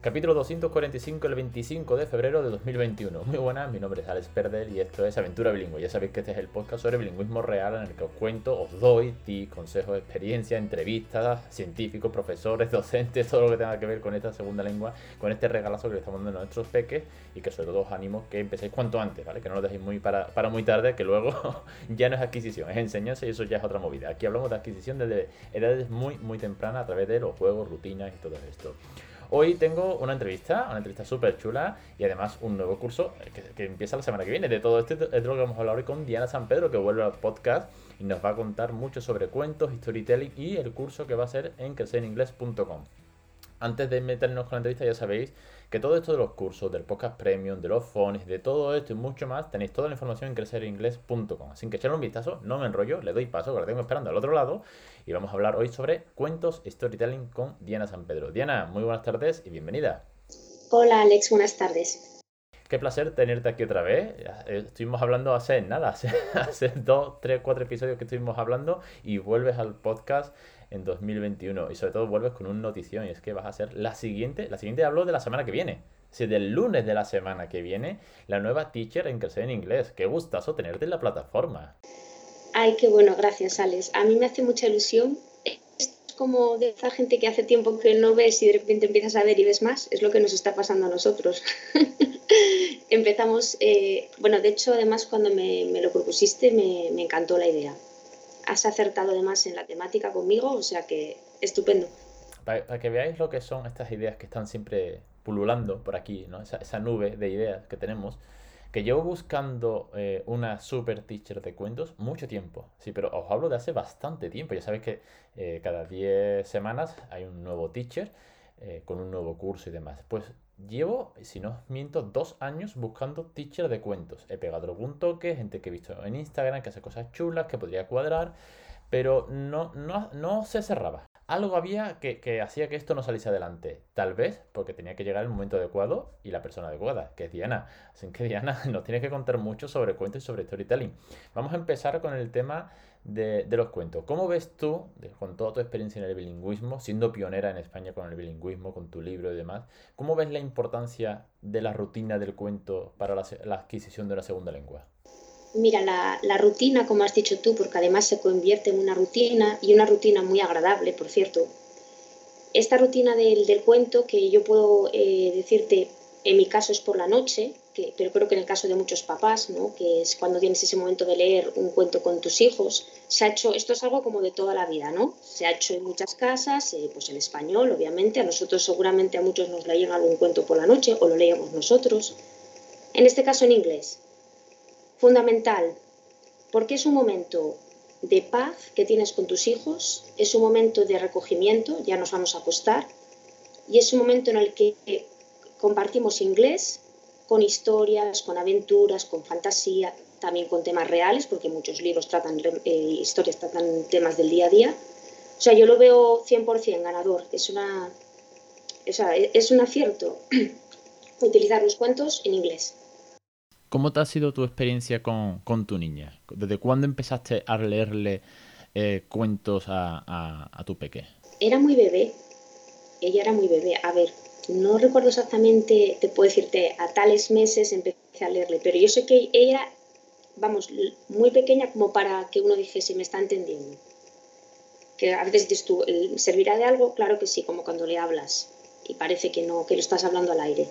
Capítulo 245, el 25 de febrero de 2021. Muy buenas, mi nombre es Alex Perder y esto es Aventura Bilingüe. Ya sabéis que este es el podcast sobre bilingüismo real en el que os cuento, os doy tips, consejos, experiencia, entrevistas, científicos, profesores, docentes, todo lo que tenga que ver con esta segunda lengua, con este regalazo que le estamos dando a nuestros peques y que sobre todo os animo que empecéis cuanto antes, ¿vale? Que no lo dejéis muy para, para muy tarde, que luego ya no es adquisición, es enseñanza y eso ya es otra movida. Aquí hablamos de adquisición desde edades muy, muy tempranas a través de los juegos, rutinas y todo esto. Hoy tengo una entrevista, una entrevista súper chula y además un nuevo curso que, empieza la semana que viene. De todo esto es lo que vamos a hablar hoy con Diana San Pedro, que vuelve al podcast y nos va a contar mucho sobre cuentos, storytelling y el curso que va a ser en crecereningles.com. Antes de meternos con la entrevista, ya sabéis que todo esto de los cursos, del podcast premium, de los phones, de todo esto y mucho más, tenéis toda la información en creceringles.com. Así que echarle un vistazo, no me enrollo, le doy paso, que la tengo esperando al otro lado. Y vamos a hablar hoy sobre cuentos storytelling con Diana San Pedro. Diana, muy buenas tardes y bienvenida. Hola Alex, buenas tardes. Qué placer tenerte aquí otra vez. Eh, estuvimos hablando hace nada, hace, hace dos, tres, cuatro episodios que estuvimos hablando y vuelves al podcast en 2021. Y sobre todo vuelves con una notición y es que vas a ser la siguiente, la siguiente hablo de la semana que viene. Si del lunes de la semana que viene, la nueva teacher en crecer en inglés. Qué gustazo tenerte en la plataforma. Ay, qué bueno, gracias, Alex. A mí me hace mucha ilusión. Es como de esa gente que hace tiempo que no ves y de repente empiezas a ver y ves más. Es lo que nos está pasando a nosotros. Empezamos, eh, bueno, de hecho, además, cuando me, lo propusiste, me, me encantó la idea has acertado además en la temática conmigo, o sea que estupendo. Para, que veáis lo que son estas ideas que están siempre pululando por aquí, ¿no? esa, nube de ideas que tenemos, que llevo buscando eh, una super teacher de cuentos mucho tiempo. Sí, pero os hablo de hace bastante tiempo. Ya sabéis que eh, cada 10 semanas hay un nuevo teacher eh, con un nuevo curso y demás. Pues Llevo, si no miento, dos años buscando teacher de cuentos. He pegado algún toque, gente que he visto en Instagram que hace cosas chulas, que podría cuadrar, pero no, no, no se cerraba. Algo había que, que, hacía que esto no saliese adelante. Tal vez porque tenía que llegar el momento adecuado y la persona adecuada, que es Diana. Así que Diana nos tiene que contar mucho sobre cuentos y sobre storytelling. Vamos a empezar con el tema de, los cuentos. ¿Cómo ves tú, con toda tu experiencia en el bilingüismo, siendo pionera en España con el bilingüismo, con tu libro y demás, cómo ves la importancia de la rutina del cuento para la, adquisición de una segunda lengua? Mira, la, rutina, como has dicho tú, porque además se convierte en una rutina y una rutina muy agradable, por cierto. Esta rutina del, cuento, que yo puedo eh, decirte, en mi caso es por la noche, pero creo que en el caso de muchos papás, ¿no? que es cuando tienes ese momento de leer un cuento con tus hijos, se ha hecho, esto es algo como de toda la vida, ¿no? Se ha hecho en muchas casas, eh, pues en español, obviamente, a nosotros seguramente a muchos nos leían algún cuento por la noche o lo leíamos nosotros. En este caso en inglés. Fundamental, porque es un momento de paz que tienes con tus hijos, es un momento de recogimiento, ya nos vamos a acostar, y es un momento en el que compartimos inglés con historias, con aventuras, con fantasía, también con temas reales, porque muchos libros tratan, eh, historias tratan temas del día a día. O sea, yo lo veo 100% ganador. Es, una, es un acierto utilizar los cuentos en inglés. ¿Cómo te ha sido tu experiencia con, tu niña? ¿Desde cuándo empezaste a leerle eh, cuentos a, a tu peque? Era muy bebé. Ella era muy bebé. A ver, no recuerdo exactamente, te puedo decirte, a tales meses empecé a leerle, pero yo sé que ella, vamos, muy pequeña como para que uno dijese, me está entendiendo. Que a veces dices tú, ¿servirá de algo? Claro que sí, como cuando le hablas y parece que no, que lo estás hablando al aire.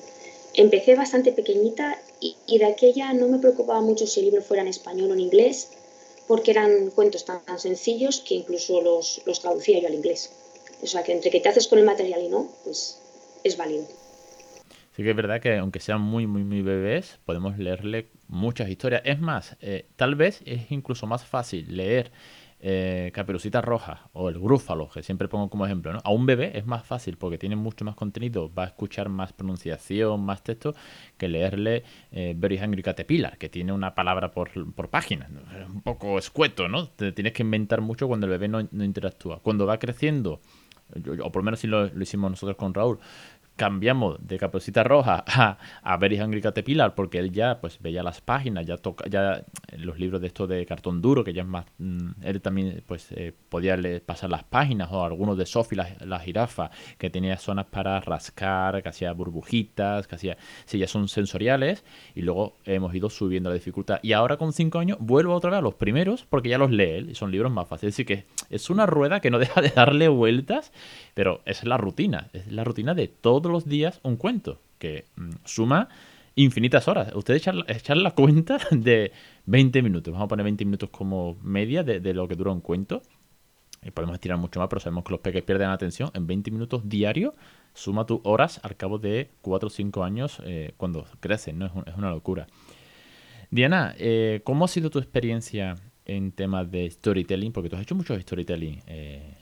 Empecé bastante pequeñita y, de aquella no me preocupaba mucho si el libro fuera en español o en inglés, porque eran cuentos tan, sencillos que incluso los, los traducía yo al inglés. O sea, que entre que te haces con el material y no, pues es válido. Sí que es verdad que aunque sean muy, muy, muy bebés, podemos leerle muchas historias. Es más, eh, tal vez es incluso más fácil leer eh, Caperucita Roja o el Grúfalo, que siempre pongo como ejemplo, ¿no? A un bebé es más fácil porque tiene mucho más contenido, va a escuchar más pronunciación, más texto, que leerle eh, Very Hungry Caterpillar, que tiene una palabra por, página. Es un poco escueto, ¿no? Te tienes que inventar mucho cuando el bebé no, no interactúa. Cuando va creciendo o por lo menos si lo, hicimos nosotros con Raúl, cambiamos de Caperucita Roja a, a Very Hungry Caterpillar porque él ya pues veía las páginas, ya toca, ya los libros de esto de cartón duro, que ya es más, mm, él también pues eh, podía pasar las páginas o algunos de Sophie la, jirafa, que tenía zonas para rascar, que hacía burbujitas, que hacía, sí, ya son sensoriales y luego hemos ido subiendo la dificultad. Y ahora con cinco años vuelvo otra vez a los primeros porque ya los lee él y son libros más fáciles, así que es una rueda que no deja de darle vueltas, pero es la rutina, es la rutina de los días un cuento que mm, suma infinitas horas. Ustedes echan, la cuenta de 20 minutos. Vamos a poner 20 minutos como media de, lo que dura un cuento. Y podemos estirar mucho más, pero sabemos que los peques pierden atención. En 20 minutos diario, suma tus horas al cabo de 4 o 5 años eh, cuando crecen, ¿no? Es, una locura. Diana, eh, ¿cómo ha sido tu experiencia en temas de storytelling? Porque tú has hecho mucho storytelling. Eh,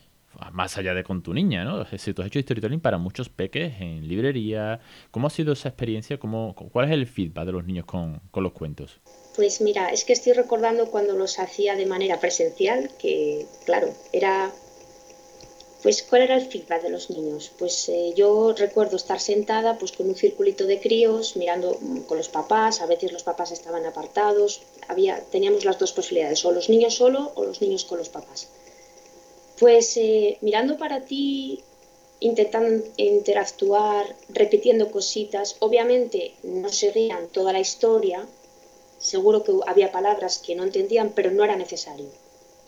más allá de con tu niña, ¿no? Si tú has hecho storytelling para muchos peques en librería, ¿cómo ha sido esa experiencia? ¿Cómo, ¿Cuál es el feedback de los niños con, los cuentos? Pues mira, es que estoy recordando cuando los hacía de manera presencial, que claro, era... Pues, ¿cuál era el feedback de los niños? Pues eh, yo recuerdo estar sentada pues con un circulito de críos, mirando mm, con los papás, a veces los papás estaban apartados, había, teníamos las dos posibilidades, o los niños solo o los niños con los papás. Pues eh, mirando para ti, intentando interactuar, repitiendo cositas, obviamente no seguían toda la historia, seguro que había palabras que no entendían, pero no era necesario.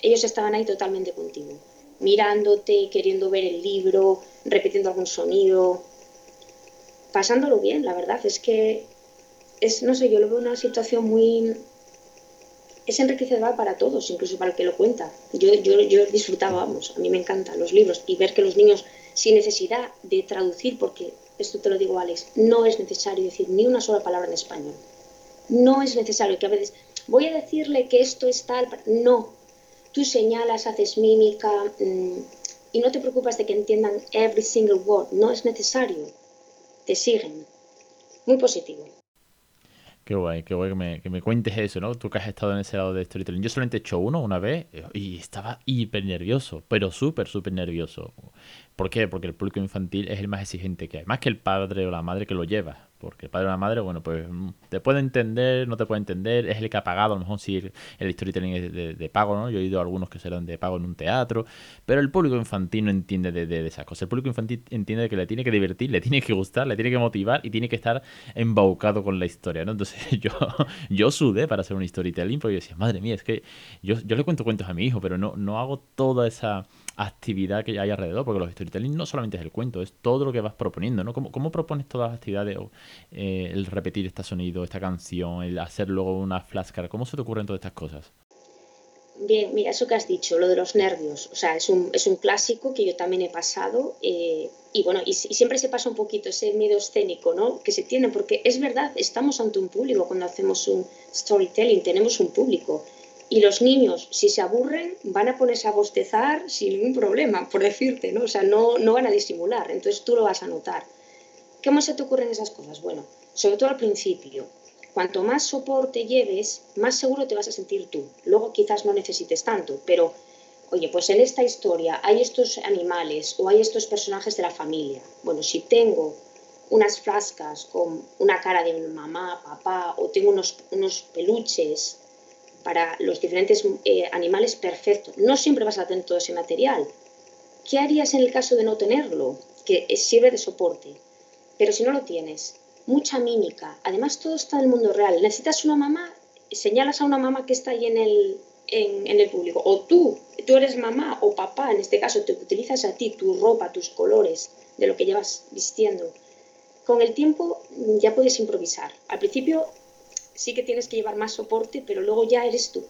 Ellos estaban ahí totalmente contigo, mirándote, queriendo ver el libro, repitiendo algún sonido, pasándolo bien, la verdad, es que es, no sé, yo lo veo una situación muy, es enriquecedor para todos, incluso para el que lo cuenta. Yo, yo, yo disfrutaba, vamos, a mí me encantan los libros y ver que los niños, sin necesidad de traducir, porque esto te lo digo Alex, no es necesario decir ni una sola palabra en español. No es necesario que a veces voy a decirle que esto es tal, no. Tú señalas, haces mímica mm, y no te preocupas de que entiendan every single word, no es necesario. Te siguen. Muy positivo. Qué guay, qué guay que me, que me, cuentes eso, ¿no? Tú que has estado en ese lado de storytelling. Yo solamente he hecho uno una vez y estaba hiper nervioso, pero súper, súper nervioso. ¿Por qué? Porque el público infantil es el más exigente que hay, más que el padre o la madre que lo lleva. Porque padre o la madre, bueno, pues mm, te puede entender, no te puede entender, es el que ha pagado, a lo mejor si el, storytelling es de, pago, ¿no? Yo he oído algunos que serán de pago en un teatro, pero el público infantil no entiende de, esas cosas. El público infantil entiende que le tiene que divertir, le tiene que gustar, le tiene que motivar y tiene que estar embaucado con la historia, ¿no? Entonces yo, yo sudé para hacer un storytelling porque yo decía, madre mía, es que yo, yo le cuento cuentos a mi hijo, pero no, no hago toda esa actividad que hay alrededor, porque los storytelling no solamente es el cuento, es todo lo que vas proponiendo, ¿no? ¿Cómo, cómo propones todas las actividades? Eh, el repetir este sonido, esta canción, el hacer luego una flashcard, ¿cómo se te ocurren todas estas cosas? Bien, mira, eso que has dicho, lo de los nervios, o sea, es un, es un clásico que yo también he pasado eh, y bueno, y, y, siempre se pasa un poquito ese miedo escénico, ¿no? Que se tiene, porque es verdad, estamos ante un público cuando hacemos un storytelling, tenemos un público y los niños, si se aburren, van a ponerse a bostezar sin ningún problema, por decirte, ¿no? O sea, no, no van a disimular, entonces tú lo vas a notar. ¿Cómo se te ocurren esas cosas? Bueno, sobre todo al principio. Cuanto más soporte lleves, más seguro te vas a sentir tú. Luego quizás no necesites tanto, pero, oye, pues en esta historia hay estos animales o hay estos personajes de la familia. Bueno, si tengo unas flascas con una cara de mamá, papá, o tengo unos, unos peluches para los diferentes eh, animales, perfecto. No siempre vas a tener todo ese material. ¿Qué harías en el caso de no tenerlo? Que sirve de soporte. Pero si no lo tienes, mucha mímica. Además, todo está en el mundo real. Necesitas una mamá, señalas a una mamá que está ahí en el, en, el público. O tú, tú eres mamá o papá, en este caso, te utilizas a ti, tu ropa, tus colores, de lo que llevas vistiendo. Con el tiempo ya puedes improvisar. Al principio sí que tienes que llevar más soporte, pero luego ya eres tú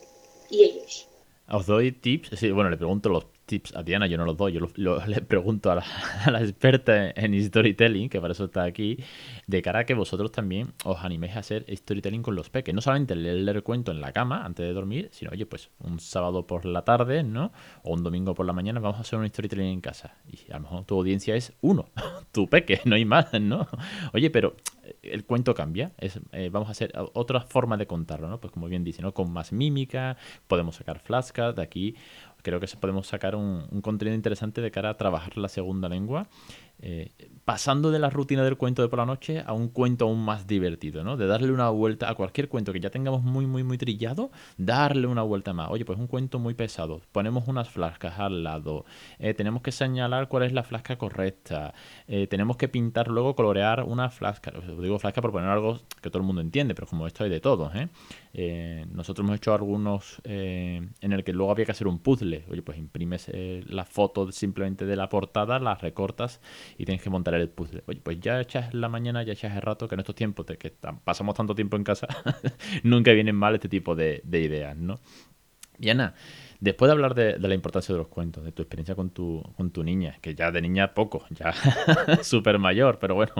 y ellos. Os doy tips, bueno, le pregunto los tips a Diana, yo no los doy, yo le pregunto a la, experta en storytelling, que para eso está aquí, de cara a que vosotros también os animéis a hacer storytelling con los peques. No solamente leer cuento en la cama antes de dormir, sino, oye, pues un sábado por la tarde, ¿no? O un domingo por la mañana vamos a hacer un storytelling en casa. Y a lo mejor tu audiencia es uno, tu peque, no hay más, ¿no? Oye, pero el cuento cambia. Es, eh, vamos a hacer otra forma de contarlo, ¿no? Pues como bien dice, ¿no? Con más mímica, podemos sacar flascas de aquí. Creo que podemos sacar un, contenido interesante de cara a trabajar la segunda lengua. eh, pasando de la rutina del cuento de por la noche a un cuento aún más divertido, ¿no? De darle una vuelta a cualquier cuento que ya tengamos muy, muy, muy trillado, darle una vuelta más. Oye, pues un cuento muy pesado, ponemos unas flascas al lado, eh, tenemos que señalar cuál es la flasca correcta, eh, tenemos que pintar luego, colorear una flasca, os digo flasca por poner algo que todo el mundo entiende, pero como esto hay de todo, ¿eh? Nosotros hemos hecho algunos en el que luego había que hacer un puzzle. Oye, pues imprimes la foto simplemente de la portada, la recortas y tienes que montar el puzzle. Oye, pues ya echas la mañana, ya echas el rato, que en estos tiempos que pasamos tanto tiempo en casa, nunca vienen mal este tipo de, ideas, ¿no? Y después de hablar de, la importancia de los cuentos, de tu experiencia con tu, con tu niña, que ya de niña poco, ya súper mayor, pero bueno,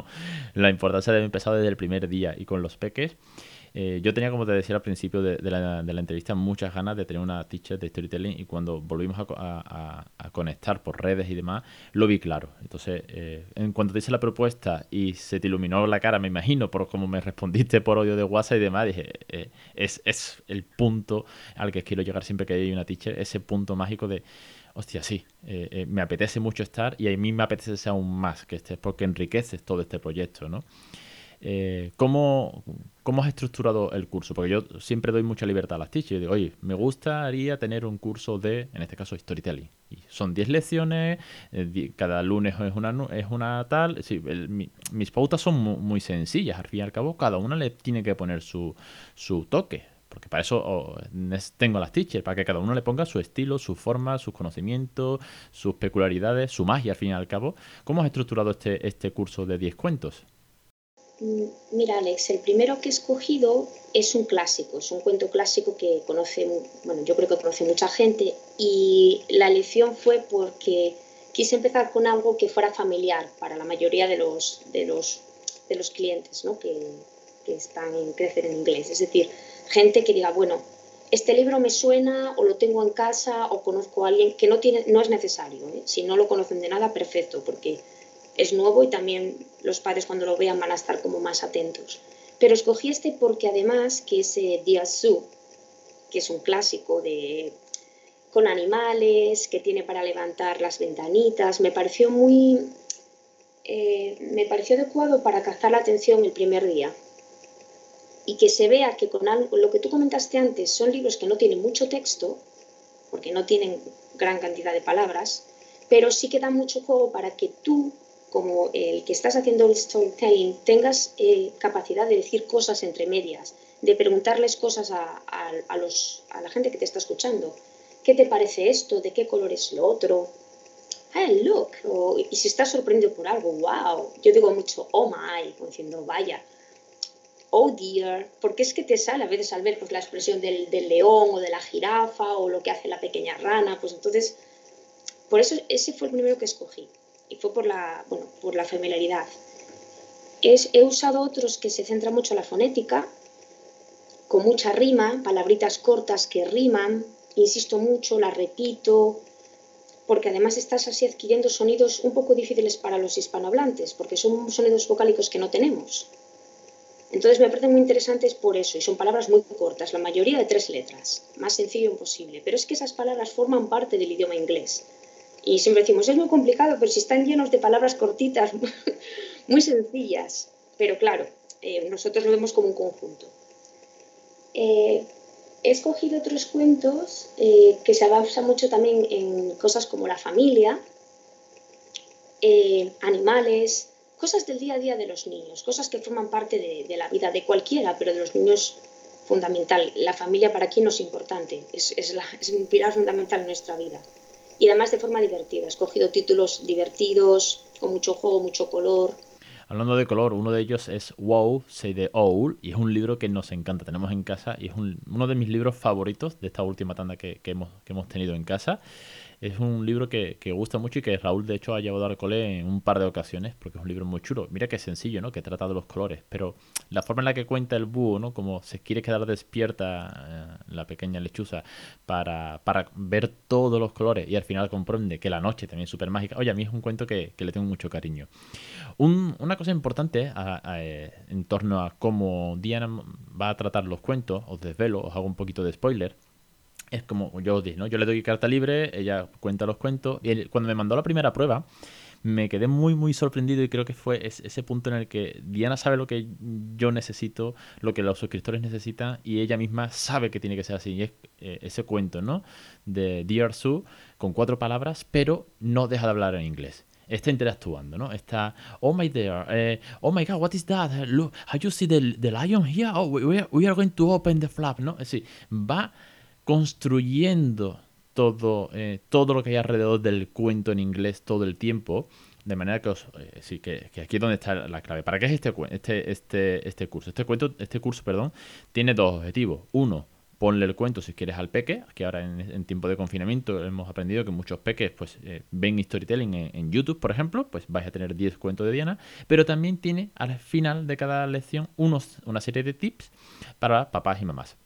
la importancia de haber empezado desde el primer día y con los peques, eh, yo tenía, como te decía al principio de, la, entrevista, muchas ganas de tener una teacher de storytelling y cuando volvimos a, conectar por redes y demás, lo vi claro. Entonces, eh, en cuanto te hice la propuesta y se te iluminó la cara, me imagino, por cómo me respondiste por audio de WhatsApp y demás, dije, eh, es, es el punto al que quiero llegar siempre que hay una teacher, ese punto mágico de hostia, sí, me apetece mucho estar y a mí me apetece aún más que estés porque enriqueces todo este proyecto, ¿no? Eh, ¿cómo, has estructurado el curso? Porque yo siempre doy mucha libertad a las teachers. Yo digo, oye, me gustaría tener un curso de, en este caso, storytelling. Y son 10 lecciones, eh, cada lunes es una, es una tal. mis pautas son muy, sencillas. Al fin y al cabo, cada una le tiene que poner su, toque. Porque para eso oh, tengo las teachers, para que cada uno le ponga su estilo, su forma, sus conocimientos, sus peculiaridades, su magia, al fin y al cabo. ¿Cómo has estructurado este, este curso de 10 cuentos? Mira, Alex, el primero que he escogido es un clásico, es un cuento clásico que conoce, bueno, yo creo que conoce mucha gente y la elección fue porque quise empezar con algo que fuera familiar para la mayoría de los, de los, de los clientes ¿no? que, que están en Crecer en Inglés. Es decir, gente que diga, bueno, este libro me suena o lo tengo en casa o conozco a alguien que no, tiene, no es necesario. ¿eh? Si no lo conocen de nada, perfecto, porque es nuevo y también los padres cuando lo vean van a estar como más atentos. Pero escogí este porque además que es eh, Su, que es un clásico de con animales, que tiene para levantar las ventanitas, me pareció muy eh, me pareció adecuado para cazar la atención el primer día. Y que se vea que con algo, lo que tú comentaste antes son libros que no tienen mucho texto, porque no tienen gran cantidad de palabras, pero sí que dan mucho juego para que tú como el que estás haciendo el storytelling, tengas eh, capacidad de decir cosas entre medias, de preguntarles cosas a, los, a, la gente que te está escuchando. ¿Qué te parece esto? ¿De qué color es lo otro? Hey, look. y si estás sorprendido por algo, wow. Yo digo mucho, oh my, diciendo, vaya. Oh dear, porque es que te sale a veces al ver pues, la expresión del, del león o de la jirafa o lo que hace la pequeña rana, pues entonces, por eso ese fue el primero que escogí y fue por la, bueno, por la familiaridad. Es, he usado otros que se centran mucho en la fonética, con mucha rima, palabritas cortas que riman, insisto mucho, las repito, porque además estás así adquiriendo sonidos un poco difíciles para los hispanohablantes, porque son sonidos vocálicos que no tenemos. Entonces me parecen muy interesantes por eso, y son palabras muy cortas, la mayoría de tres letras, más sencillo imposible, pero es que esas palabras forman parte del idioma inglés. Y siempre decimos, es muy complicado, pero si están llenos de palabras cortitas, muy sencillas. Pero claro, eh, nosotros lo vemos como un conjunto. Eh, he escogido otros cuentos eh, que se basan mucho también en cosas como la familia, animales, cosas del día a día de los niños, cosas que forman parte de, la vida de cualquiera, pero de los niños fundamental. La familia para quién no es importante, es, es un pilar fundamental en nuestra vida y además de forma divertida. He escogido títulos divertidos, con mucho juego, mucho color. Hablando de color, uno de ellos es Wow, Say the Owl, y es un libro que nos encanta, tenemos en casa, y es uno de mis libros favoritos de esta última tanda que, hemos, que hemos tenido en casa. Es un libro que, gusta mucho y que Raúl, de hecho, ha llevado al cole en un par de ocasiones, porque es un libro muy chulo. Mira que sencillo, ¿no? Que trata de los colores, pero la forma en la que cuenta el búho, ¿no? Como se quiere quedar despierta eh, la pequeña lechuza para, ver todos los colores y al final comprende que la noche también es súper mágica. Oye, a mí es un cuento que, le tengo mucho cariño. una cosa importante eh, en torno a cómo Diana va a tratar los cuentos, os desvelo, os hago un poquito de spoiler es como yo os dije. Yo le doy carta libre, ella cuenta los cuentos. Y cuando me mandó la primera prueba, me quedé muy, muy sorprendido y creo que fue ese punto en el que Diana sabe lo que yo necesito, lo que los suscriptores necesitan y ella misma sabe que tiene que ser así. Y es eh, ese cuento, ¿no? De Dear Sue con cuatro palabras, pero no deja de hablar en inglés está interactuando, ¿no? Está, oh my dear, eh, oh my god, what is that? Look, have you see the, the lion here? Oh, we we are going to open the flap, ¿no? Es decir, va construyendo todo, eh, todo lo que hay alrededor del cuento en inglés todo el tiempo. De manera que, os, eh, sí, que, aquí es donde está la clave. ¿Para qué es este, este, este, este curso? Este, cuento, este curso perdón, tiene dos objetivos. Uno, ponle el cuento si quieres al peque, que ahora en, tiempo de confinamiento hemos aprendido que muchos peques pues eh, ven storytelling en, YouTube, por ejemplo, pues vais a tener 10 cuentos de Diana, pero también tiene al final de cada lección unos, una serie de tips para papás y mamás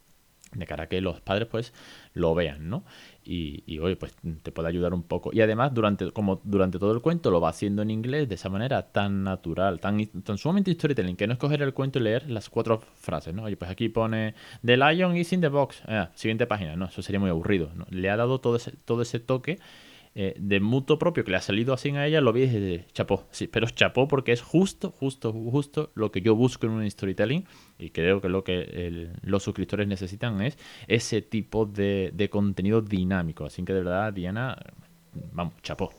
de cara a que los padres pues lo vean, ¿no? Y, y oye, pues te puede ayudar un poco. Y además, durante, como durante todo el cuento lo va haciendo en inglés de esa manera tan natural, tan, tan sumamente storytelling, que no es coger el cuento y leer las cuatro frases, ¿no? Oye, pues aquí pone The Lion is in the box. Ah, siguiente página, ¿no? Eso sería muy aburrido, ¿no? Le ha dado todo ese, todo ese toque eh, de mutuo propio que le ha salido así a ella, lo vi de chapó. Sí, pero chapó porque es justo, justo, justo lo que yo busco en un storytelling y creo que lo que los suscriptores necesitan es ese tipo de, contenido dinámico. Así que de verdad, Diana, vamos, chapó.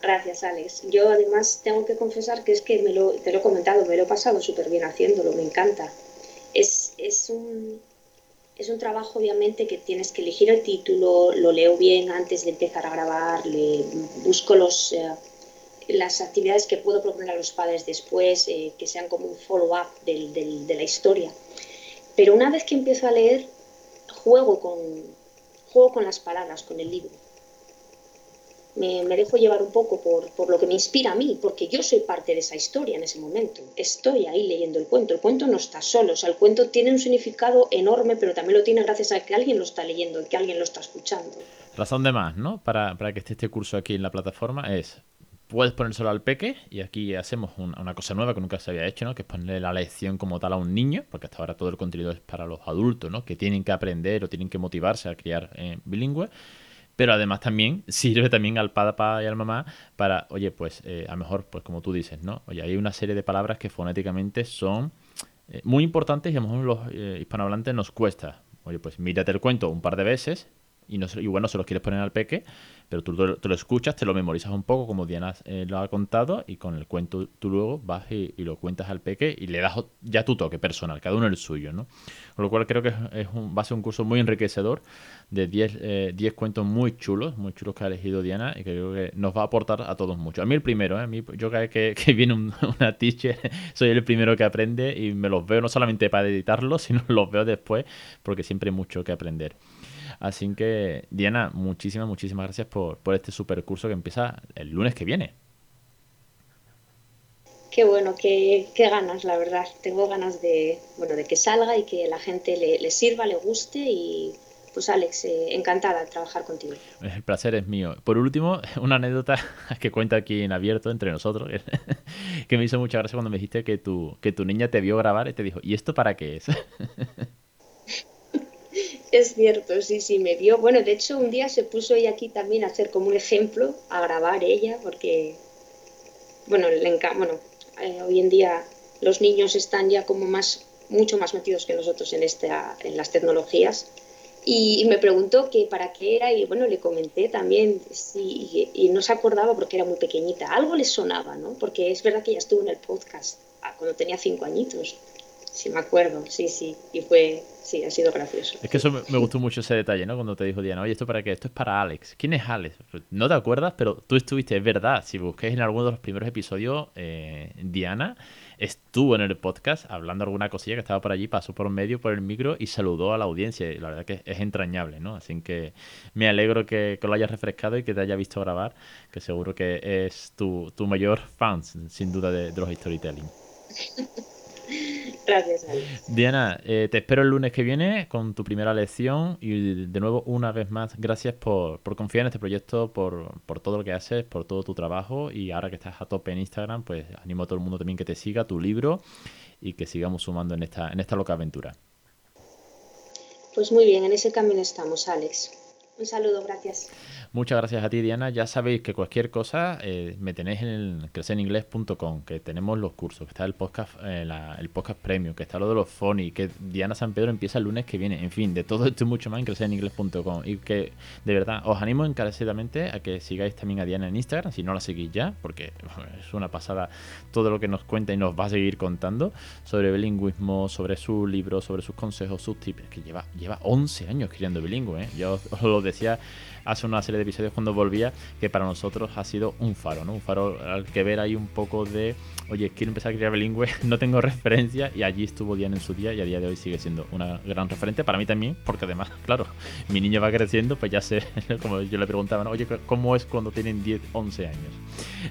Gracias, Alex. Yo además tengo que confesar que es que me lo, te lo he comentado, me lo he pasado súper bien haciéndolo, me encanta. Es, es un, es un trabajo obviamente que tienes que elegir el título, lo leo bien antes de empezar a grabar, le busco los, eh, las actividades que puedo proponer a los padres después, eh, que sean como un follow-up de la historia. Pero una vez que empiezo a leer, juego con, juego con las palabras, con el libro me, dejo llevar un poco por, lo que me inspira a mí, porque yo soy parte de esa historia en ese momento. Estoy ahí leyendo el cuento. El cuento no está solo, o sea, el cuento tiene un significado enorme, pero también lo tiene gracias a que alguien lo está leyendo, que alguien lo está escuchando. Razón de más, ¿no? Para, que esté este curso aquí en la plataforma es puedes ponérselo al peque y aquí hacemos una cosa nueva que nunca se había hecho, ¿no? Que es ponerle la lección como tal a un niño, porque hasta ahora todo el contenido es para los adultos, ¿no? Que tienen que aprender o tienen que motivarse a criar eh, bilingüe pero además también sirve también al papá y al mamá para, oye, pues eh, a lo mejor, pues como tú dices, ¿no? Oye, hay una serie de palabras que fonéticamente son eh, muy importantes y a lo mejor los eh, hispanohablantes nos cuesta. Oye, pues mírate el cuento un par de veces y, no, bueno, se los quieres poner al peque, pero tú lo escuchas, te lo memorizas un poco como Diana eh, lo ha contado y con el cuento tú luego vas y, lo cuentas al peque y le das ya tu toque personal, cada uno el suyo, ¿no? Con lo cual creo que es un, va a ser un curso muy enriquecedor de 10 eh, cuentos muy chulos, muy chulos que ha elegido Diana y que creo que nos va a aportar a todos mucho. A mí el primero, ¿eh? a mí, yo cada que, que viene una teacher soy el primero que aprende y me los veo no solamente para editarlos, sino los veo después porque siempre hay mucho que aprender. Así que, Diana, muchísimas, muchísimas gracias por, este super curso que empieza el lunes que viene. Qué bueno, qué, ganas, la verdad. Tengo ganas de, bueno, de que salga y que la gente le, sirva, le guste y pues Alex, eh, encantada de trabajar contigo. El placer es mío. Por último, una anécdota que cuenta aquí en abierto entre nosotros, que me hizo mucha gracia cuando me dijiste que tu, que tu niña te vio grabar y te dijo, ¿y esto para qué es? Es cierto, sí, sí, me vio. Bueno, de hecho, un día se puso ella aquí también a hacer como un ejemplo, a grabar ella, porque, bueno, le bueno eh, hoy en día los niños están ya como más, mucho más metidos que nosotros en, esta, en las tecnologías. Y, me preguntó que para qué era y bueno, le comenté también sí, y, no se acordaba porque era muy pequeñita. Algo le sonaba, ¿no? Porque es verdad que ella estuvo en el podcast ah, cuando tenía cinco añitos. Sí, me acuerdo, sí, sí. Y fue, sí, ha sido gracioso. Es que eso me, gustó mucho ese detalle, ¿no? Cuando te dijo Diana, oye, ¿esto para qué? Esto es para Alex. ¿Quién es Alex? Pues, no te acuerdas, pero tú estuviste, es verdad. Si busquéis en alguno de los primeros episodios, eh, Diana estuvo en el podcast hablando alguna cosilla que estaba por allí, pasó por medio, por el micro y saludó a la audiencia. Y la verdad que es entrañable, ¿no? Así que me alegro que, lo hayas refrescado y que te haya visto grabar, que seguro que es tu, mayor fan, sin duda, de, de los storytelling. Gracias, Diana, eh, te espero el lunes que viene con tu primera lección y de nuevo, una vez más, gracias por, confiar en este proyecto, por, todo lo que haces, por todo tu trabajo y ahora que estás a tope en Instagram, pues animo a todo el mundo también que te siga tu libro y que sigamos sumando en esta, en esta loca aventura. Pues muy bien, en ese camino estamos, Alex. Un saludo, gracias. Muchas gracias a ti, Diana. Ya sabéis que cualquier cosa eh, me tenéis en crecereningles.com, que tenemos los cursos, que está el podcast, eh, el podcast premium, que está lo de los phonies, que Diana San Pedro empieza el lunes que viene. En fin, de todo esto y mucho más en crecereningles.com. Y que de verdad os animo encarecidamente a que sigáis también a Diana en Instagram, si no la seguís ya, porque es una pasada todo lo que nos cuenta y nos va a seguir contando sobre bilingüismo, sobre su libro, sobre sus consejos, sus tips. Que lleva, lleva 11 años criando bilingüe. ¿eh? Yo os lo decía hace una serie de episodios cuando volvía, que para nosotros ha sido un faro, ¿no? Un faro al que ver ahí un poco de, oye, quiero empezar a criar bilingüe, no tengo referencia, y allí estuvo Diana en su día, y a día de hoy sigue siendo una gran referente para mí también, porque además, claro, mi niño va creciendo, pues ya sé, como yo le preguntaba, oye, ¿cómo es cuando tienen 10, 11 años?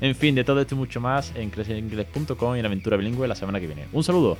En fin, de todo esto y mucho más en creceringles.com y en Aventura Bilingüe la semana que viene. Un saludo.